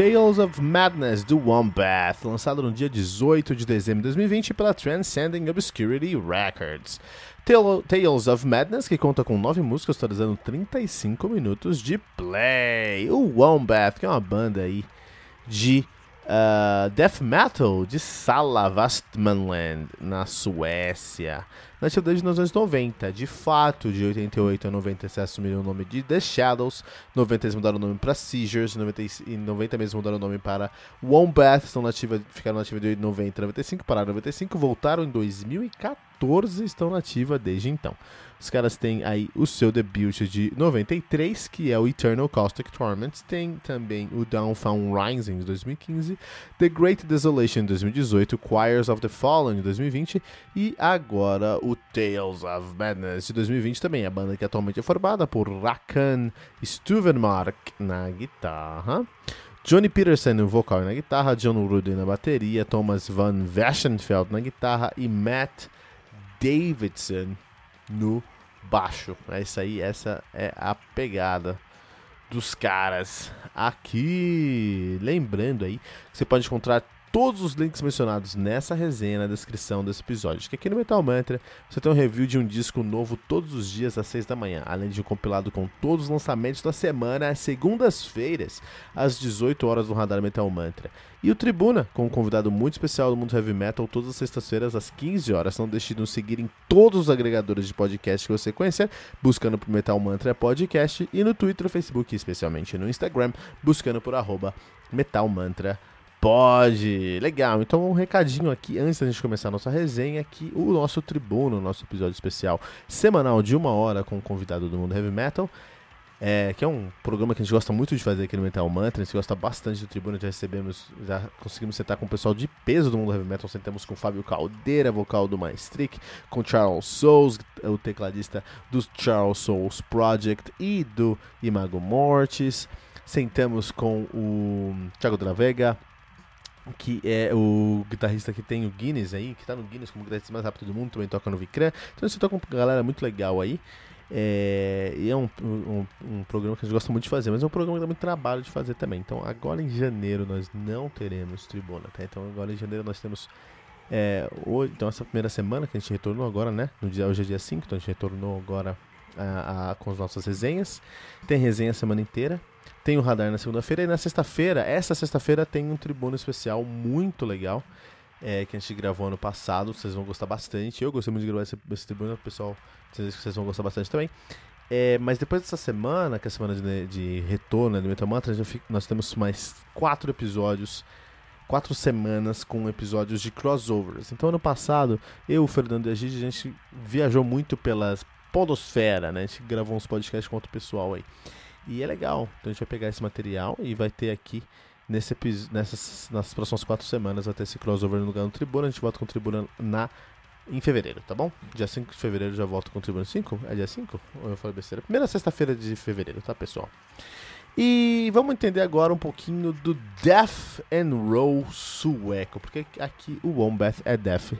Tales of Madness do Wombat, lançado no dia 18 de dezembro de 2020 pela Transcending Obscurity Records. Tales of Madness, que conta com nove músicas, totalizando 35 minutos de play. O Wombat, que é uma banda aí de uh, death metal de Salavastmanland, na Suécia. Nasceu desde os anos 90. De fato, de 88 a 90 se assumiram o nome de The Shadows. 90 eles mudaram o nome para Seizures. 90 e 90 mesmo mudaram o nome para Wombat. Estão nativa, ficaram nativa de 90 a 95, pararam em 95, voltaram em 2014 estão nativa desde então. Os caras têm aí o seu debut de 93, que é o Eternal Caustic Torment. Tem também o Downfound Rising de 2015, The Great Desolation de 2018, Choirs of the Fallen de 2020 e agora o Tales of Madness de 2020 também. A banda que atualmente é formada por Rakan Stuvenmark na guitarra. Johnny Peterson no vocal e na guitarra, John Rudy na bateria, Thomas Van Weschenfeld na guitarra e Matt Davidson no baixo. É isso aí, essa é a pegada dos caras aqui. Lembrando aí, você pode encontrar todos os links mencionados nessa resenha na descrição desse episódio. Que aqui no Metal Mantra você tem um review de um disco novo todos os dias às 6 da manhã, além de um compilado com todos os lançamentos da semana às segundas-feiras, às 18 horas no Radar Metal Mantra. E o Tribuna, com um convidado muito especial do mundo heavy metal, todas as sextas-feiras às 15 horas. Não deixe de nos seguir em todos os agregadores de podcast que você conhecer, buscando por Metal Mantra Podcast e no Twitter, Facebook, especialmente no Instagram, buscando por arroba Metal Mantra Pode. Legal. Então, um recadinho aqui antes da gente começar a nossa resenha, que o nosso Tribuno, nosso episódio especial semanal de uma hora com o convidado do mundo heavy metal, é, que é um programa que a gente gosta muito de fazer aqui no Metal Mantra, a gente gosta bastante do Tribuno, já recebemos, já conseguimos sentar com o pessoal de peso do mundo heavy metal, sentamos com o Fábio Caldeira, vocal do Maestric, com Charles Souls, o tecladista do Charles Souls Project e do Imago Mortis, sentamos com o Thiago Dravega, que é o guitarrista que tem o Guinness aí, que tá no Guinness como guitarrista mais rápido do mundo, também toca no Vicran. Então você toca com uma galera muito legal aí. É, e é um, um, um, programa que a gente gosta muito de fazer, mas é um programa que dá muito trabalho de fazer também. Então agora em janeiro nós não teremos tribuna, tá? Então agora em janeiro nós temos. É, hoje, então essa primeira semana que a gente retornou agora, né? No dia, hoje é dia 5, então a gente retornou agora a, a, com as nossas resenhas. Tem resenha a semana inteira. Tem o radar na segunda-feira e na sexta-feira, essa sexta-feira tem um tribuno especial muito legal. É, que a gente gravou ano passado, vocês vão gostar bastante. Eu gostei muito de gravar esse, esse tribuno, pessoal, vocês, vocês vão gostar bastante também. É, mas depois dessa semana, que é a semana de, de retorno né, do Metal nós temos mais quatro episódios, quatro semanas com episódios de crossovers. Então, ano passado, eu, o Fernando e a Gigi, a gente viajou muito pela podosfera, né? A gente gravou uns podcasts com outro pessoal aí. E é legal. Então a gente vai pegar esse material e vai ter aqui nesse nessas nas próximas quatro semanas ter esse crossover no lugar do Tribuna. A gente volta com o Tribuna na em fevereiro, tá bom? Dia 5 de fevereiro já volto com o Tribuna 5? É dia 5? Ou eu falei besteira? Primeira sexta-feira de fevereiro, tá, pessoal? E vamos entender agora um pouquinho do Death and Roll sueco, porque aqui o Wombat é Death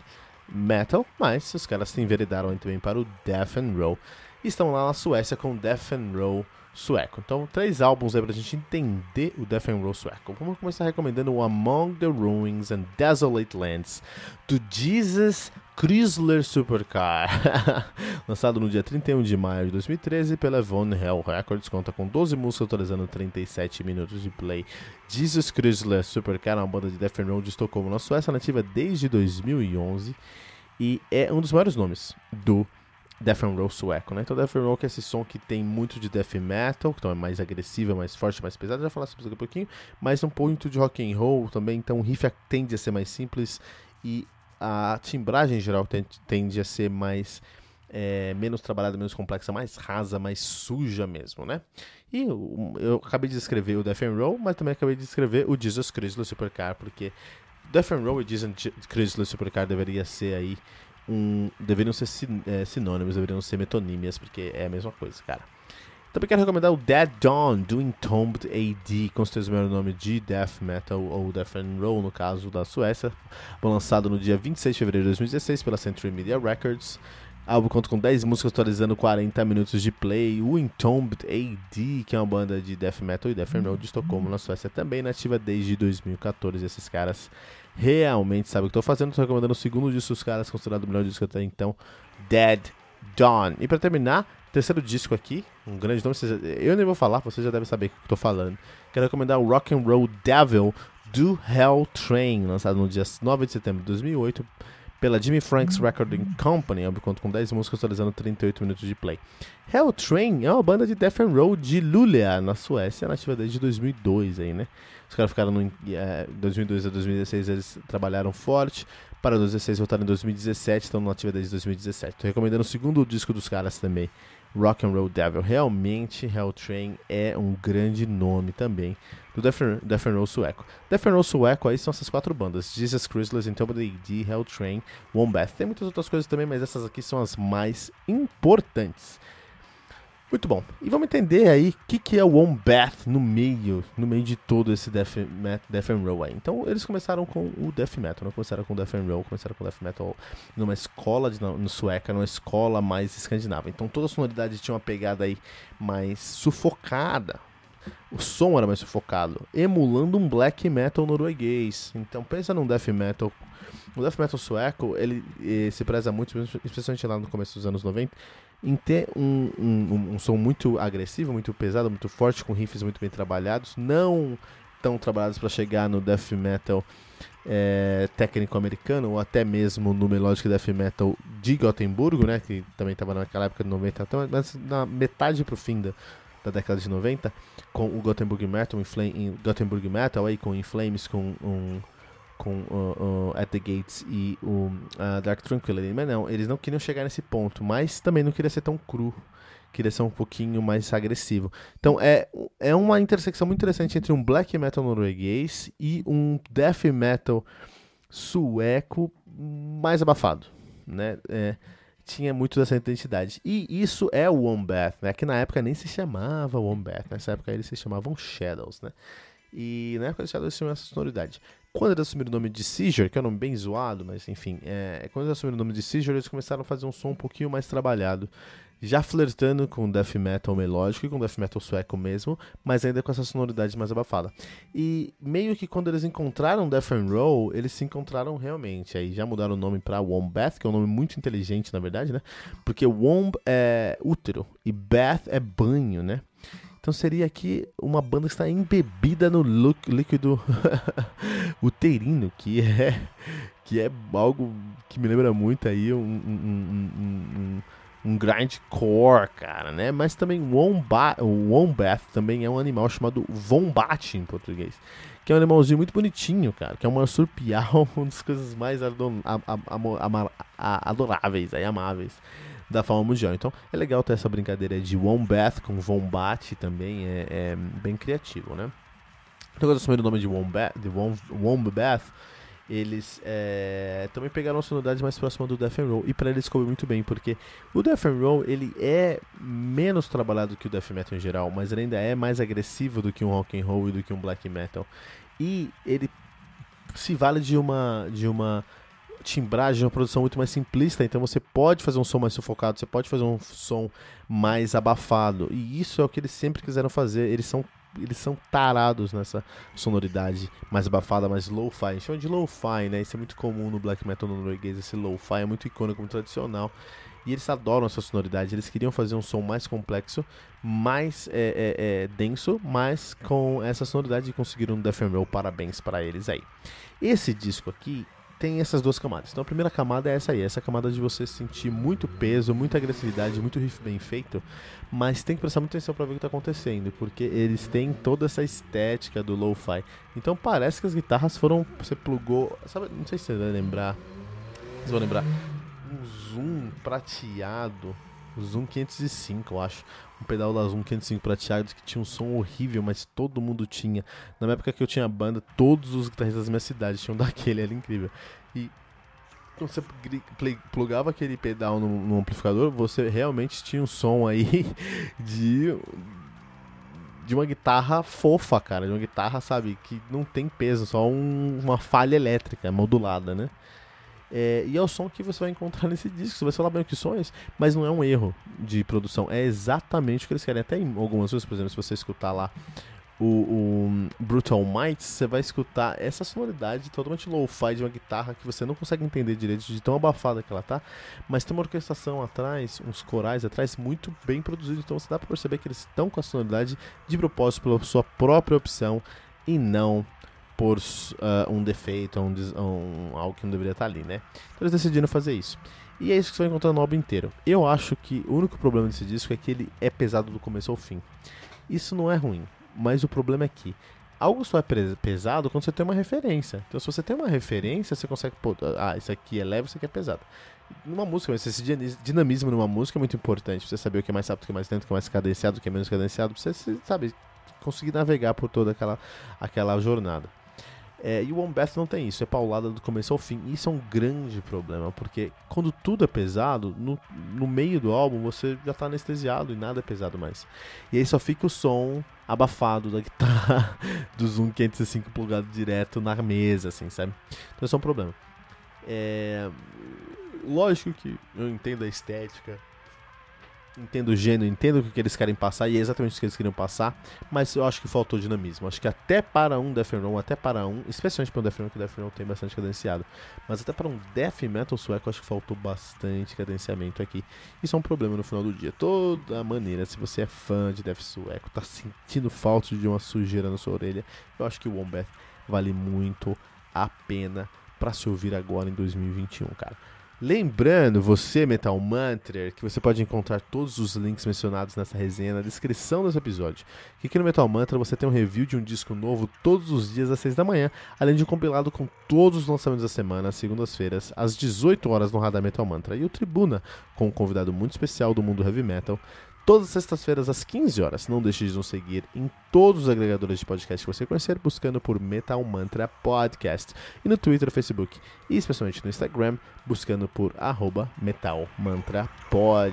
Metal, mas os caras se enveredaram também para o Death and Roll. Estão lá na Suécia com Death and Roll sueco. Então, três álbuns aí pra gente entender o Death and Roll sueco. Vamos começar recomendando o Among the Ruins and Desolate Lands, do Jesus Chrysler Supercar, lançado no dia 31 de maio de 2013 pela Von Hell Records, conta com 12 músicas atualizando 37 minutos de play. Jesus Chrysler Supercar é uma banda de death and roll de Estocolmo, na Suécia, nativa desde 2011 e é um dos maiores nomes do death and roll sueco, né? Então death and roll que é esse som que tem muito de death metal, então é mais agressivo, mais forte, mais pesado, já falar sobre isso daqui a pouquinho, mas um pouco de rock and roll também, então o riff tende a ser mais simples e a timbragem em geral tende a ser mais é, menos trabalhada, menos complexa, mais rasa, mais suja mesmo, né? E eu, eu acabei de escrever o Death and Roll, mas também acabei de escrever o Jesus Chrysler Supercar, porque Death and Roll e Jesus Chrysler Supercar deveria ser aí um, deveriam ser sin, é, sinônimos, deveriam ser metonímias, porque é a mesma coisa, cara. Também quero recomendar o Dead Dawn do Entombed AD, com certeza o melhor nome de Death Metal, ou Death and Roll, no caso da Suécia. Foi lançado no dia 26 de fevereiro de 2016 pela Century Media Records. O álbum conta com 10 músicas atualizando 40 minutos de play. O Entombed AD, que é uma banda de death metal e death and roll de Estocolmo, na Suécia, também nativa desde 2014. Esses caras realmente sabem o que estou fazendo. Estou recomendando o segundo disco dos caras, considerado o melhor disco até então, Dead Dawn. E para terminar, terceiro disco aqui, um grande nome, eu nem vou falar, você já deve saber o que estou falando. Quero recomendar o Rock and Roll Devil do Hell Train, lançado no dia 9 de setembro de 2008 pela Jimmy Franks Recording Company, eu conto com 10 músicas atualizando 38 minutos de play. Hell Train é uma banda de death and roll de Luleå, na Suécia, nativa desde 2002 aí, né? Os caras ficaram no é, 2002 a 2016, eles trabalharam forte. Para 2016 voltaram em 2017, estão nativa desde 2017. Tô recomendando o segundo disco dos caras também, Rock and Roll Devil. Realmente, Hell Train é um grande nome também do Death, and Roll sueco. Death and Roll sueco aí são essas quatro bandas: Jesus Chrysler, Intolerable AD, Hell Train, Wombath. Tem muitas outras coisas também, mas essas aqui são as mais importantes. Muito bom. E vamos entender aí o que, que é o Wombath no meio, no meio de todo esse Death, Death and Roll aí. Então, eles começaram com o Death Metal, não começaram com o Death and Roll, começaram com o Death Metal numa escola de, no sueca, numa escola mais escandinava. Então, toda a sonoridade tinha uma pegada aí mais sufocada. O som era mais sufocado, emulando um black metal norueguês. Então, pensa num Death Metal o death metal sueco, ele, ele, se preza muito, especialmente lá no começo dos anos 90, em ter um, um, um, som muito agressivo, muito pesado, muito forte, com riffs muito bem trabalhados, não tão trabalhados para chegar no death metal é, técnico americano, ou até mesmo no melodic death metal de Gotemburgo, né, que também estava naquela época de 90, então, mas na metade para o fim da, da década de 90, com o Gothenburg Metal, em, Metal, aí com In Flames, com um com uh, uh, At the Gates e o uh, Dark Tranquility. Mas não, eles não queriam chegar nesse ponto, mas também não queria ser tão cru. Queria ser um pouquinho mais agressivo. Então é, é uma intersecção muito interessante entre um black metal norueguês e um death metal sueco mais abafado. Né? É, tinha muito dessa identidade. E isso é o Wombat, né? Que na época nem se chamava Wombat. Nessa época eles se chamavam Shadows, né? E na época dos Shadows tinham essa sonoridade. Quando eles assumiram o nome de Seizure, que é um nome bem zoado, mas enfim, é, quando eles assumiram o nome de Seizure, eles começaram a fazer um som um pouquinho mais trabalhado, já flertando com death metal melódico e com death metal sueco mesmo, mas ainda com essa sonoridade mais abafada. E meio que quando eles encontraram Death and Roll, eles se encontraram realmente. Aí já mudaram o nome para Wombath, que é um nome muito inteligente, na verdade, né? Porque Womb é útero e Bath é banho, né? Então seria aqui uma banda que está embebida no líquido uterino, que é que é algo que me lembra muito aí um, um, um, um, um grindcore, cara, né? Mas também wombat, wombat também é um animal chamado wombat em português, que é um animalzinho muito bonitinho, cara, que é uma surpial, uma das coisas mais adoráveis, aí, amáveis da forma mundial. Então é legal ter essa brincadeira de Wombat com Wombat também, é, é bem criativo, né? Então, quando assumiram o nome de Wombat, de Wombat, eles é, também pegaram a sonoridade mais próxima do Death and Roll e para eles coube muito bem, porque o Death and Roll ele é menos trabalhado que o Death Metal em geral, mas ele ainda é mais agressivo do que um Rock and Roll e do que um Black Metal. E ele se vale de uma de uma timbragem, uma produção muito mais simplista, então você pode fazer um som mais sufocado, você pode fazer um som mais abafado. E isso é o que eles sempre quiseram fazer. Eles são eles são tarados nessa sonoridade mais abafada, mais low-fi. Chama de low-fi, né? Isso é muito comum no black metal norueguês. Esse low-fi é muito icônico, muito tradicional. E eles adoram essa sonoridade. Eles queriam fazer um som mais complexo, mais é, é, é, denso, mas com essa sonoridade e conseguiram um Death. Parabéns para eles aí. Esse disco aqui tem essas duas camadas. Então a primeira camada é essa aí, essa camada de você sentir muito peso, muita agressividade, muito riff bem feito, mas tem que prestar muita atenção para ver o que está acontecendo, porque eles têm toda essa estética do lo-fi. Então parece que as guitarras foram, você plugou, sabe, não sei se você vai lembrar, vocês vão lembrar. um Zoom prateado, Zoom 505, eu acho. Um pedal da Zoom 505 prateado que tinha um som horrível, mas todo mundo tinha. Na época que eu tinha banda, todos os guitarristas da minha cidade tinham daquele, era incrível. E quando você plugava aquele pedal no, no, amplificador, você realmente tinha um som aí de de uma guitarra fofa, cara, de uma guitarra, sabe, que não tem peso, só um, uma falha elétrica modulada, né? É, e é o som que você vai encontrar nesse disco. Você vai falar bem o que sons, mas não é um erro de produção. É exatamente o que eles querem. Até em algumas vezes, por exemplo, se você escutar lá o, o Brutal Might, você vai escutar essa sonoridade totalmente low-fi de uma guitarra que você não consegue entender direito de tão abafada que ela tá, mas tem uma orquestração atrás, uns corais atrás muito bem produzidos, então você dá para perceber que eles estão com a sonoridade de propósito pela sua própria opção e não por uh, um defeito, um, um, algo que não deveria estar ali, né? Então eles decidiram fazer isso. E é isso que você vai encontrar no álbum inteiro. Eu acho que o único problema desse disco é que ele é pesado do começo ao fim. Isso não é ruim, mas o problema é que algo só é pesado quando você tem uma referência. Então, se você tem uma referência, você consegue, pô, ah, isso aqui é leve, isso aqui é pesado. Numa música, esse dinamismo numa música é muito importante. Pra você saber o que é mais rápido, o que é mais lento, o que é mais cadenciado, o que é menos cadenciado. Pra você, sabe, conseguir navegar por toda aquela, aquela jornada. É, e o One não tem isso, é paulada do começo ao fim. Isso é um grande problema, porque quando tudo é pesado, no, no meio do álbum você já está anestesiado e nada é pesado mais. E aí só fica o som abafado da guitarra do Zoom 505 plugado direto na mesa, assim, sabe? Então isso é um problema. É... Lógico que eu entendo a estética, entendo o gênero, entendo o que eles querem passar e é exatamente o que eles queriam passar, mas eu acho que faltou dinamismo. Acho que até para um Death Row, até para um, especialmente para um Death Row, que o Death Row tem bastante cadenciado, mas até para um Death Metal sueco, acho que faltou bastante cadenciamento aqui. Isso é um problema no final do dia. Toda maneira, se você é fã de Death sueco, tá sentindo falta de uma sujeira na sua orelha, eu acho que o Wombat vale muito a pena para se ouvir agora em 2021, cara. Lembrando, você, Metal Mantra, que você pode encontrar todos os links mencionados nessa resenha na descrição desse episódio. Que aqui no Metal Mantra você tem um review de um disco novo todos os dias às 6 da manhã, além de um compilado com todos os lançamentos da semana, segundas-feiras, às 18 horas no Radar Metal Mantra. E o Tribuna, com um convidado muito especial do mundo heavy metal, todas as sextas-feiras às 15 horas. Não deixe de nos seguir em todos os agregadores de podcast que você conhecer, buscando por Metal Mantra Podcast. E no Twitter, Facebook e especialmente no Instagram, buscando por arroba Metal Mantra Pod.